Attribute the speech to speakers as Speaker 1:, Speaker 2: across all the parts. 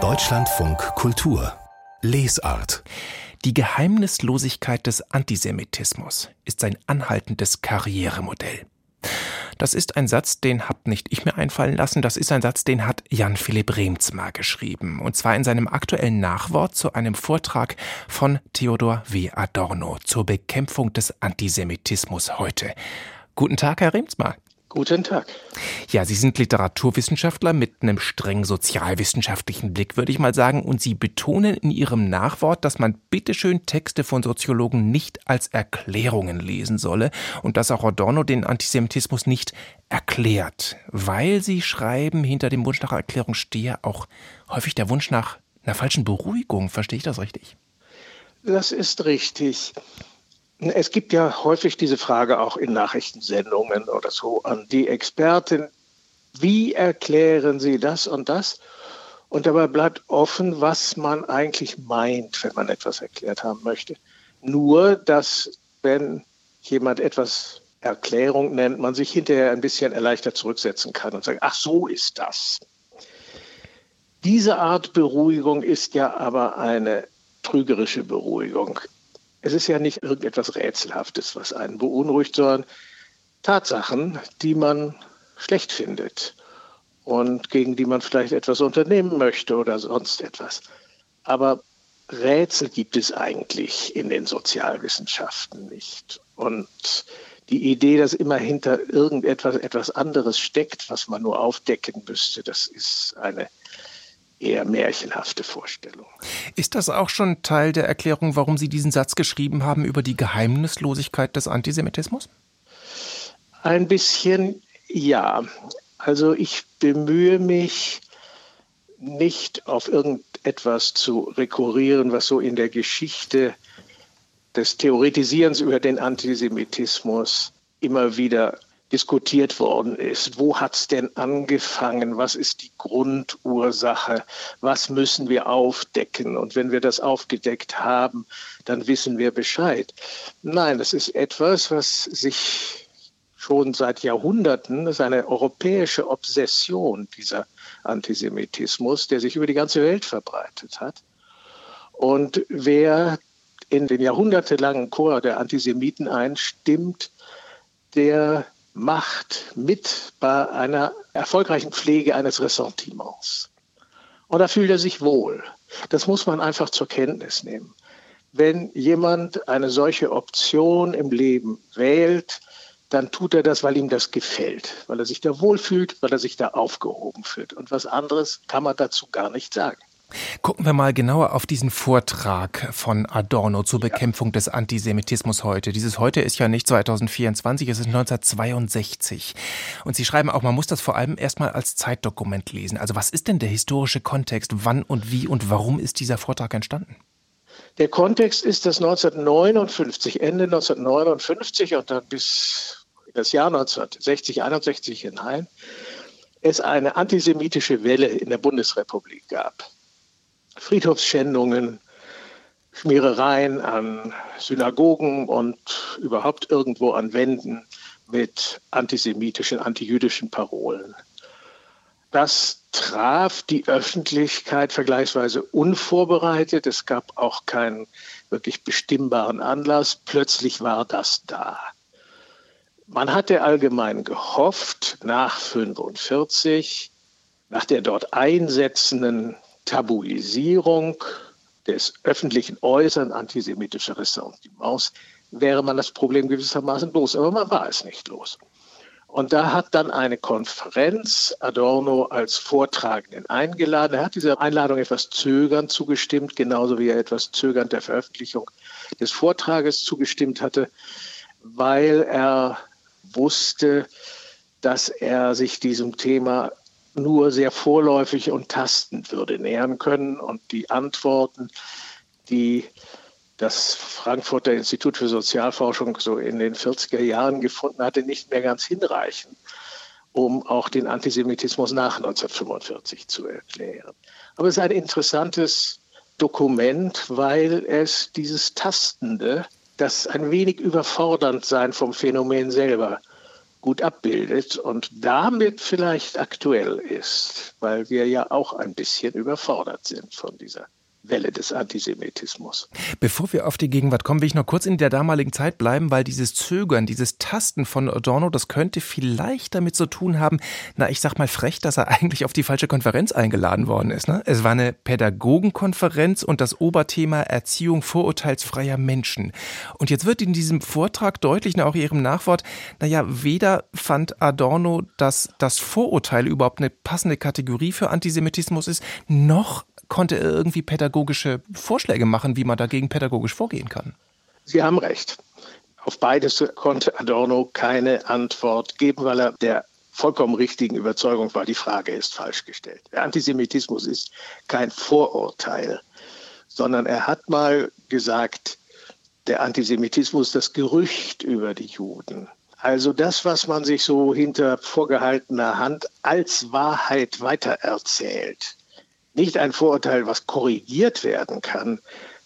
Speaker 1: Deutschlandfunk Kultur Lesart
Speaker 2: Die Geheimnislosigkeit des Antisemitismus ist sein anhaltendes Karrieremodell. Das ist ein Satz, den hab nicht ich mir einfallen lassen, das ist ein Satz, den hat Jan Philipp Remzmar geschrieben, und zwar in seinem aktuellen Nachwort zu einem Vortrag von Theodor W. Adorno zur Bekämpfung des Antisemitismus heute. Guten Tag, Herr Remzmar.
Speaker 3: Guten Tag.
Speaker 2: Ja, Sie sind Literaturwissenschaftler mit einem streng sozialwissenschaftlichen Blick, würde ich mal sagen, und Sie betonen in Ihrem Nachwort, dass man bitteschön Texte von Soziologen nicht als Erklärungen lesen solle und dass auch Adorno den Antisemitismus nicht erklärt, weil Sie schreiben, hinter dem Wunsch nach Erklärung stehe auch häufig der Wunsch nach einer falschen Beruhigung. Verstehe ich das richtig?
Speaker 3: Das ist richtig. Es gibt ja häufig diese Frage auch in Nachrichtensendungen oder so an die Experten, wie erklären Sie das und das? Und dabei bleibt offen, was man eigentlich meint, wenn man etwas erklärt haben möchte. Nur, dass wenn jemand etwas Erklärung nennt, man sich hinterher ein bisschen erleichtert zurücksetzen kann und sagt, ach so ist das. Diese Art Beruhigung ist ja aber eine trügerische Beruhigung. Es ist ja nicht irgendetwas Rätselhaftes, was einen beunruhigt, sondern Tatsachen, die man schlecht findet und gegen die man vielleicht etwas unternehmen möchte oder sonst etwas. Aber Rätsel gibt es eigentlich in den Sozialwissenschaften nicht. Und die Idee, dass immer hinter irgendetwas etwas anderes steckt, was man nur aufdecken müsste, das ist eine eher märchenhafte Vorstellung.
Speaker 2: Ist das auch schon Teil der Erklärung, warum Sie diesen Satz geschrieben haben über die Geheimnislosigkeit des Antisemitismus?
Speaker 3: Ein bisschen ja. Also ich bemühe mich nicht auf irgendetwas zu rekurrieren, was so in der Geschichte des Theoretisierens über den Antisemitismus immer wieder diskutiert worden ist. Wo hat es denn angefangen? Was ist die Grundursache? Was müssen wir aufdecken? Und wenn wir das aufgedeckt haben, dann wissen wir Bescheid. Nein, das ist etwas, was sich schon seit Jahrhunderten, das ist eine europäische Obsession, dieser Antisemitismus, der sich über die ganze Welt verbreitet hat. Und wer in den jahrhundertelangen Chor der Antisemiten einstimmt, der macht mit bei einer erfolgreichen Pflege eines Ressentiments. Und da fühlt er sich wohl. Das muss man einfach zur Kenntnis nehmen. Wenn jemand eine solche Option im Leben wählt, dann tut er das, weil ihm das gefällt, weil er sich da wohlfühlt, weil er sich da aufgehoben fühlt. Und was anderes kann man dazu gar nicht sagen.
Speaker 2: Gucken wir mal genauer auf diesen Vortrag von Adorno zur Bekämpfung des Antisemitismus heute. Dieses heute ist ja nicht 2024, es ist 1962. Und Sie schreiben auch, man muss das vor allem erstmal als Zeitdokument lesen. Also was ist denn der historische Kontext? Wann und wie und warum ist dieser Vortrag entstanden?
Speaker 3: Der Kontext ist, dass 1959, Ende 1959 und dann bis das Jahr 1960, 61 hinein, es eine antisemitische Welle in der Bundesrepublik gab. Friedhofsschändungen, Schmierereien an Synagogen und überhaupt irgendwo an Wänden mit antisemitischen, antijüdischen Parolen. Das traf die Öffentlichkeit vergleichsweise unvorbereitet. Es gab auch keinen wirklich bestimmbaren Anlass. Plötzlich war das da. Man hatte allgemein gehofft, nach 1945, nach der dort einsetzenden Tabuisierung des öffentlichen Äußern antisemitischer Ressentiments wäre man das Problem gewissermaßen los. Aber man war es nicht los. Und da hat dann eine Konferenz Adorno als Vortragenden eingeladen. Er hat dieser Einladung etwas zögernd zugestimmt, genauso wie er etwas zögernd der Veröffentlichung des Vortrages zugestimmt hatte, weil er wusste, dass er sich diesem Thema nur sehr vorläufig und tastend würde nähern können. Und die Antworten, die das Frankfurter Institut für Sozialforschung so in den 40er Jahren gefunden hatte, nicht mehr ganz hinreichen, um auch den Antisemitismus nach 1945 zu erklären. Aber es ist ein interessantes Dokument, weil es dieses Tastende, das ein wenig überfordernd sein vom Phänomen selber gut abbildet und damit vielleicht aktuell ist, weil wir ja auch ein bisschen überfordert sind von dieser Welle des Antisemitismus.
Speaker 2: Bevor wir auf die Gegenwart kommen, will ich noch kurz in der damaligen Zeit bleiben, weil dieses Zögern, dieses Tasten von Adorno, das könnte vielleicht damit zu tun haben, na, ich sag mal frech, dass er eigentlich auf die falsche Konferenz eingeladen worden ist. Ne? Es war eine Pädagogenkonferenz und das Oberthema Erziehung vorurteilsfreier Menschen. Und jetzt wird in diesem Vortrag deutlich, na, auch Ihrem Nachwort, naja, weder fand Adorno, dass das Vorurteil überhaupt eine passende Kategorie für Antisemitismus ist, noch konnte er irgendwie pädagogische Vorschläge machen, wie man dagegen pädagogisch vorgehen kann.
Speaker 3: Sie haben recht. Auf beides konnte Adorno keine Antwort geben, weil er der vollkommen richtigen Überzeugung war, die Frage ist falsch gestellt. Der Antisemitismus ist kein Vorurteil, sondern er hat mal gesagt, der Antisemitismus das Gerücht über die Juden. Also das, was man sich so hinter vorgehaltener Hand als Wahrheit weitererzählt nicht ein Vorurteil, was korrigiert werden kann,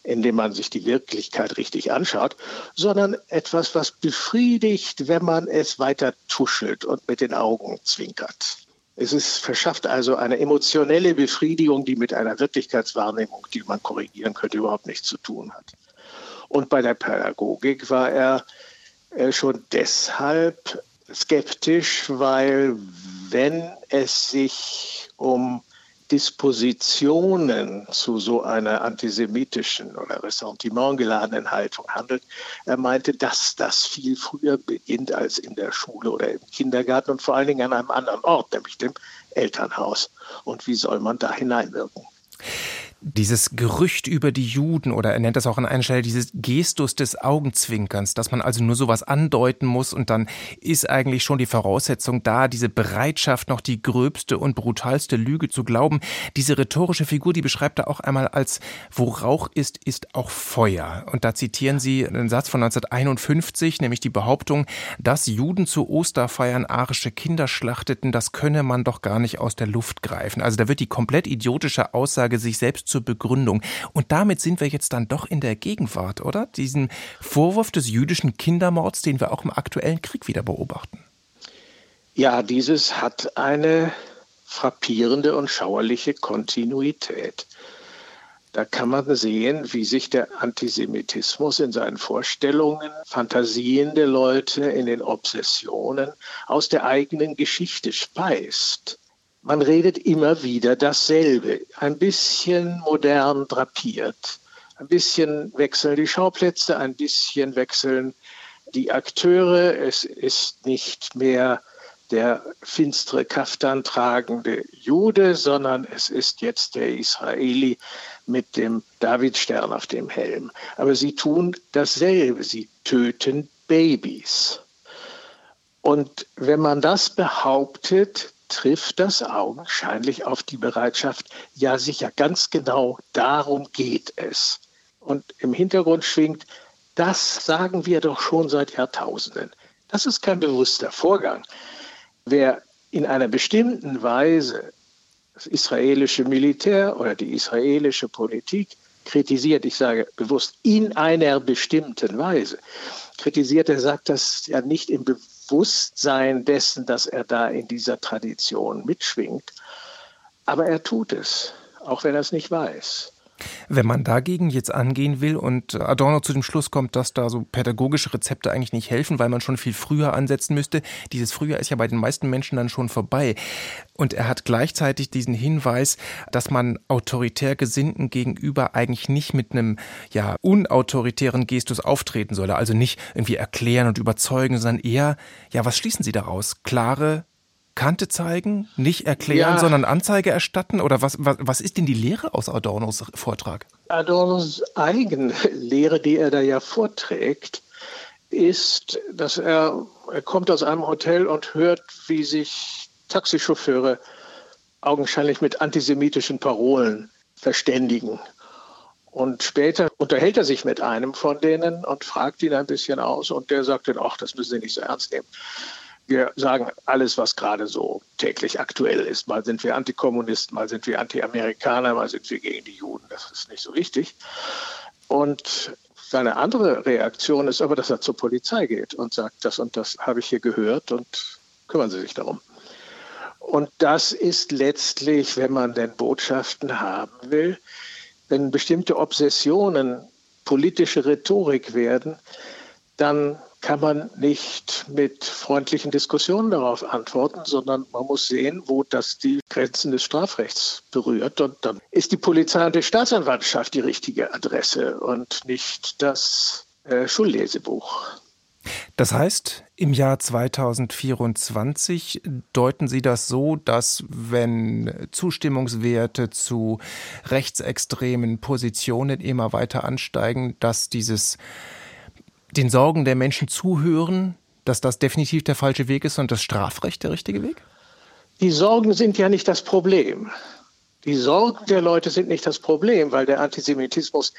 Speaker 3: indem man sich die Wirklichkeit richtig anschaut, sondern etwas, was befriedigt, wenn man es weiter tuschelt und mit den Augen zwinkert. Es ist, verschafft also eine emotionelle Befriedigung, die mit einer Wirklichkeitswahrnehmung, die man korrigieren könnte, überhaupt nichts zu tun hat. Und bei der Pädagogik war er äh, schon deshalb skeptisch, weil wenn es sich um Dispositionen zu so einer antisemitischen oder ressentimentgeladenen Haltung handelt. Er meinte, dass das viel früher beginnt als in der Schule oder im Kindergarten und vor allen Dingen an einem anderen Ort, nämlich dem Elternhaus. Und wie soll man da hineinwirken?
Speaker 2: Dieses Gerücht über die Juden oder er nennt das auch an einer Stelle dieses Gestus des Augenzwinkerns, dass man also nur sowas andeuten muss und dann ist eigentlich schon die Voraussetzung da, diese Bereitschaft noch die gröbste und brutalste Lüge zu glauben. Diese rhetorische Figur, die beschreibt er auch einmal als wo Rauch ist, ist auch Feuer. Und da zitieren Sie einen Satz von 1951, nämlich die Behauptung, dass Juden zu Osterfeiern arische Kinder schlachteten, das könne man doch gar nicht aus der Luft greifen. Also da wird die komplett idiotische Aussage sich selbst zur Begründung. Und damit sind wir jetzt dann doch in der Gegenwart, oder? Diesen Vorwurf des jüdischen Kindermords, den wir auch im aktuellen Krieg wieder beobachten.
Speaker 3: Ja, dieses hat eine frappierende und schauerliche Kontinuität. Da kann man sehen, wie sich der Antisemitismus in seinen Vorstellungen, Fantasien der Leute, in den Obsessionen aus der eigenen Geschichte speist. Man redet immer wieder dasselbe, ein bisschen modern drapiert. Ein bisschen wechseln die Schauplätze, ein bisschen wechseln die Akteure. Es ist nicht mehr der finstere Kaftan tragende Jude, sondern es ist jetzt der Israeli mit dem Davidstern auf dem Helm. Aber sie tun dasselbe, sie töten Babys. Und wenn man das behauptet, trifft das augenscheinlich auf die Bereitschaft, ja sicher, ganz genau darum geht es. Und im Hintergrund schwingt, das sagen wir doch schon seit Jahrtausenden. Das ist kein bewusster Vorgang. Wer in einer bestimmten Weise das israelische Militär oder die israelische Politik kritisiert, ich sage bewusst in einer bestimmten Weise, kritisiert, er sagt das ja nicht im Bewusstsein dessen, dass er da in dieser Tradition mitschwingt. Aber er tut es, auch wenn er es nicht weiß.
Speaker 2: Wenn man dagegen jetzt angehen will und Adorno zu dem Schluss kommt, dass da so pädagogische Rezepte eigentlich nicht helfen, weil man schon viel früher ansetzen müsste, dieses Frühjahr ist ja bei den meisten Menschen dann schon vorbei. Und er hat gleichzeitig diesen Hinweis, dass man autoritär Gesinnten gegenüber eigentlich nicht mit einem ja unautoritären Gestus auftreten solle, also nicht irgendwie erklären und überzeugen, sondern eher, ja, was schließen Sie daraus? Klare, Kante zeigen, nicht erklären, ja. sondern Anzeige erstatten? Oder was, was, was ist denn die Lehre aus Adornos Vortrag?
Speaker 3: Adornos eigene Lehre, die er da ja vorträgt, ist, dass er, er kommt aus einem Hotel und hört, wie sich Taxichauffeure augenscheinlich mit antisemitischen Parolen verständigen. Und später unterhält er sich mit einem von denen und fragt ihn ein bisschen aus und der sagt dann, ach, das müssen Sie nicht so ernst nehmen wir sagen alles, was gerade so täglich aktuell ist. Mal sind wir Antikommunisten, mal sind wir Anti-Amerikaner, mal sind wir gegen die Juden. Das ist nicht so wichtig. Und Seine andere Reaktion ist aber, dass er zur Polizei geht und sagt, das und das habe ich hier gehört und kümmern Sie sich darum. Und das ist letztlich, wenn man denn Botschaften haben will, wenn bestimmte Obsessionen politische Rhetorik werden, dann kann man nicht mit freundlichen Diskussionen darauf antworten, sondern man muss sehen, wo das die Grenzen des Strafrechts berührt. Und dann ist die Polizei und die Staatsanwaltschaft die richtige Adresse und nicht das äh, Schullesebuch.
Speaker 2: Das heißt, im Jahr 2024 deuten Sie das so, dass wenn Zustimmungswerte zu rechtsextremen Positionen immer weiter ansteigen, dass dieses den Sorgen der Menschen zuhören, dass das definitiv der falsche Weg ist und das Strafrecht der richtige Weg?
Speaker 3: Die Sorgen sind ja nicht das Problem. Die Sorgen der Leute sind nicht das Problem, weil der Antisemitismus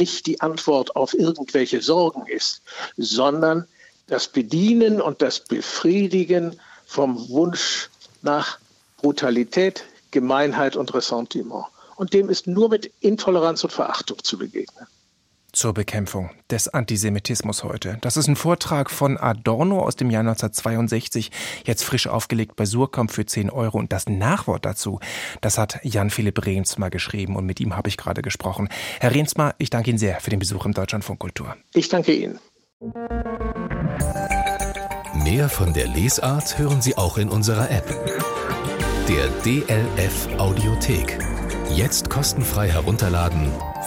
Speaker 3: nicht die Antwort auf irgendwelche Sorgen ist, sondern das Bedienen und das Befriedigen vom Wunsch nach Brutalität, Gemeinheit und Ressentiment. Und dem ist nur mit Intoleranz und Verachtung zu begegnen
Speaker 2: zur Bekämpfung des Antisemitismus heute. Das ist ein Vortrag von Adorno aus dem Jahr 1962, jetzt frisch aufgelegt bei Surkamp für 10 Euro. Und das Nachwort dazu, das hat Jan-Philipp Rehnsma geschrieben und mit ihm habe ich gerade gesprochen. Herr Rehnsma, ich danke Ihnen sehr für den Besuch im Deutschlandfunk Kultur.
Speaker 3: Ich danke Ihnen.
Speaker 1: Mehr von der Lesart hören Sie auch in unserer App. Der DLF Audiothek. Jetzt kostenfrei herunterladen